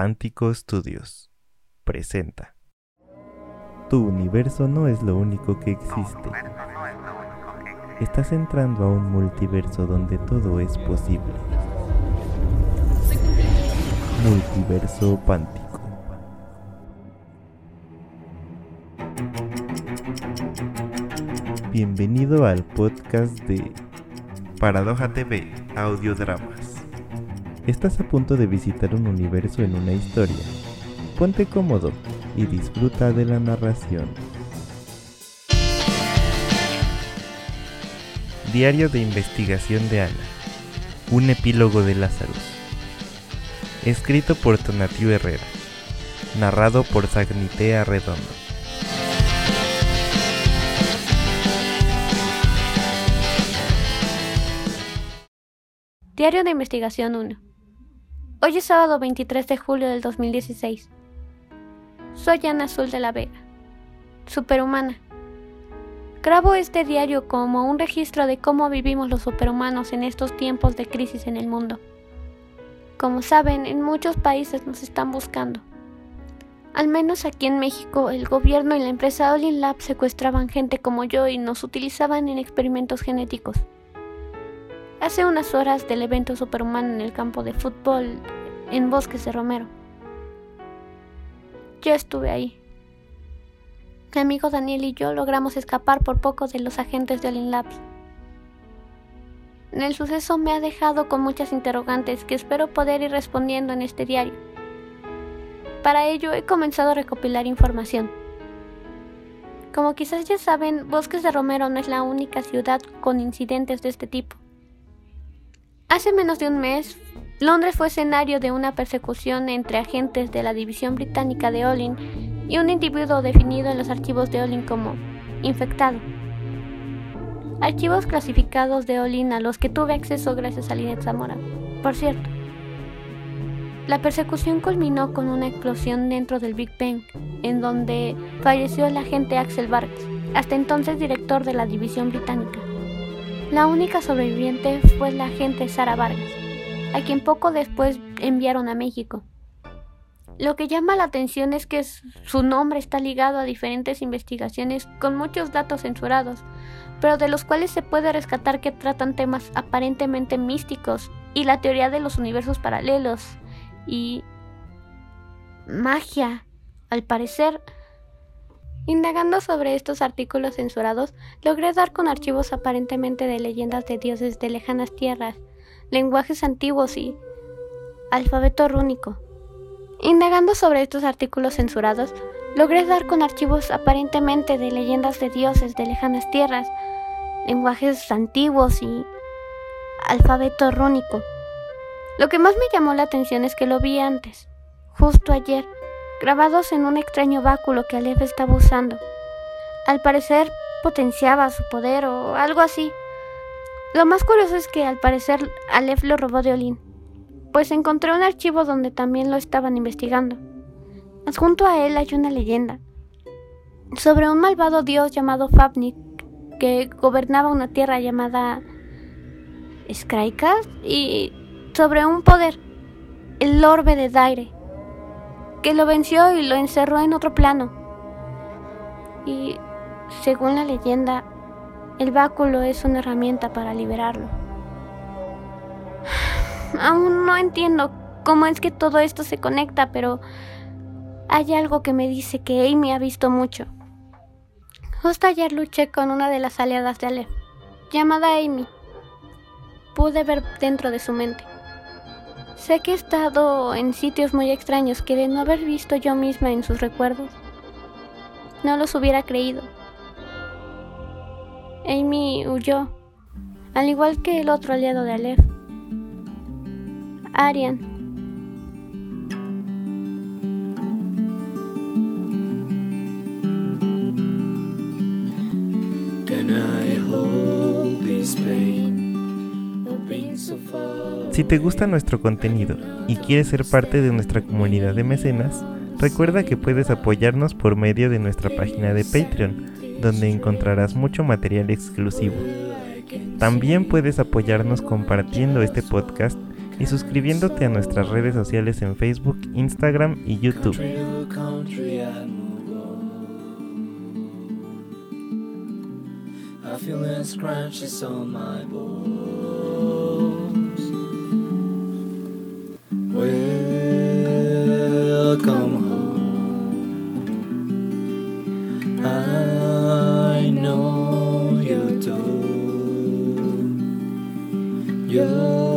Pántico Studios presenta. Tu universo no es lo único que existe. Estás entrando a un multiverso donde todo es posible. Multiverso Pántico. Bienvenido al podcast de Paradoja TV Audiodramas. Estás a punto de visitar un universo en una historia. Ponte cómodo y disfruta de la narración. Diario de investigación de Ana. Un epílogo de Lazarus. Escrito por Tonatiu Herrera. Narrado por Sagnitea Redondo. Diario de Investigación 1. Hoy es sábado 23 de julio del 2016. Soy Ana Azul de la Vega, superhumana. Grabo este diario como un registro de cómo vivimos los superhumanos en estos tiempos de crisis en el mundo. Como saben, en muchos países nos están buscando. Al menos aquí en México, el gobierno y la empresa Olin Lab secuestraban gente como yo y nos utilizaban en experimentos genéticos. Hace unas horas del evento superhumano en el campo de fútbol en Bosques de Romero. Yo estuve ahí. Mi amigo Daniel y yo logramos escapar por poco de los agentes de Olin Labs. El suceso me ha dejado con muchas interrogantes que espero poder ir respondiendo en este diario. Para ello he comenzado a recopilar información. Como quizás ya saben, Bosques de Romero no es la única ciudad con incidentes de este tipo. Hace menos de un mes, Londres fue escenario de una persecución entre agentes de la División Británica de Olin y un individuo definido en los archivos de Olin como infectado. Archivos clasificados de Olin a los que tuve acceso gracias a Linet Zamora. Por cierto, la persecución culminó con una explosión dentro del Big Bang, en donde falleció el agente Axel Vargas, hasta entonces director de la División Británica. La única sobreviviente fue la agente Sara Vargas, a quien poco después enviaron a México. Lo que llama la atención es que su nombre está ligado a diferentes investigaciones con muchos datos censurados, pero de los cuales se puede rescatar que tratan temas aparentemente místicos y la teoría de los universos paralelos y magia. Al parecer, Indagando sobre estos artículos censurados, logré dar con archivos aparentemente de leyendas de dioses de lejanas tierras, lenguajes antiguos y alfabeto rúnico. Indagando sobre estos artículos censurados, logré dar con archivos aparentemente de leyendas de dioses de lejanas tierras, lenguajes antiguos y alfabeto rúnico. Lo que más me llamó la atención es que lo vi antes, justo ayer, grabados en un extraño báculo que Aleph estaba usando. Al parecer potenciaba su poder o algo así. Lo más curioso es que al parecer Aleph lo robó de Olin, pues encontré un archivo donde también lo estaban investigando. Junto a él hay una leyenda sobre un malvado dios llamado Fabnik que gobernaba una tierra llamada Skraikas y sobre un poder, el orbe de Daire, que lo venció y lo encerró en otro plano. Y, según la leyenda, el báculo es una herramienta para liberarlo. Aún no entiendo cómo es que todo esto se conecta, pero hay algo que me dice que Amy ha visto mucho. Justo ayer luché con una de las aliadas de Aleph, llamada Amy. Pude ver dentro de su mente. Sé que he estado en sitios muy extraños que de no haber visto yo misma en sus recuerdos, no los hubiera creído. Amy huyó, al igual que el otro aliado de Aleph, Arian. Si te gusta nuestro contenido y quieres ser parte de nuestra comunidad de mecenas, recuerda que puedes apoyarnos por medio de nuestra página de Patreon, donde encontrarás mucho material exclusivo. También puedes apoyarnos compartiendo este podcast y suscribiéndote a nuestras redes sociales en Facebook, Instagram y YouTube. feeling scratches on my bones. Welcome home. I know you do. you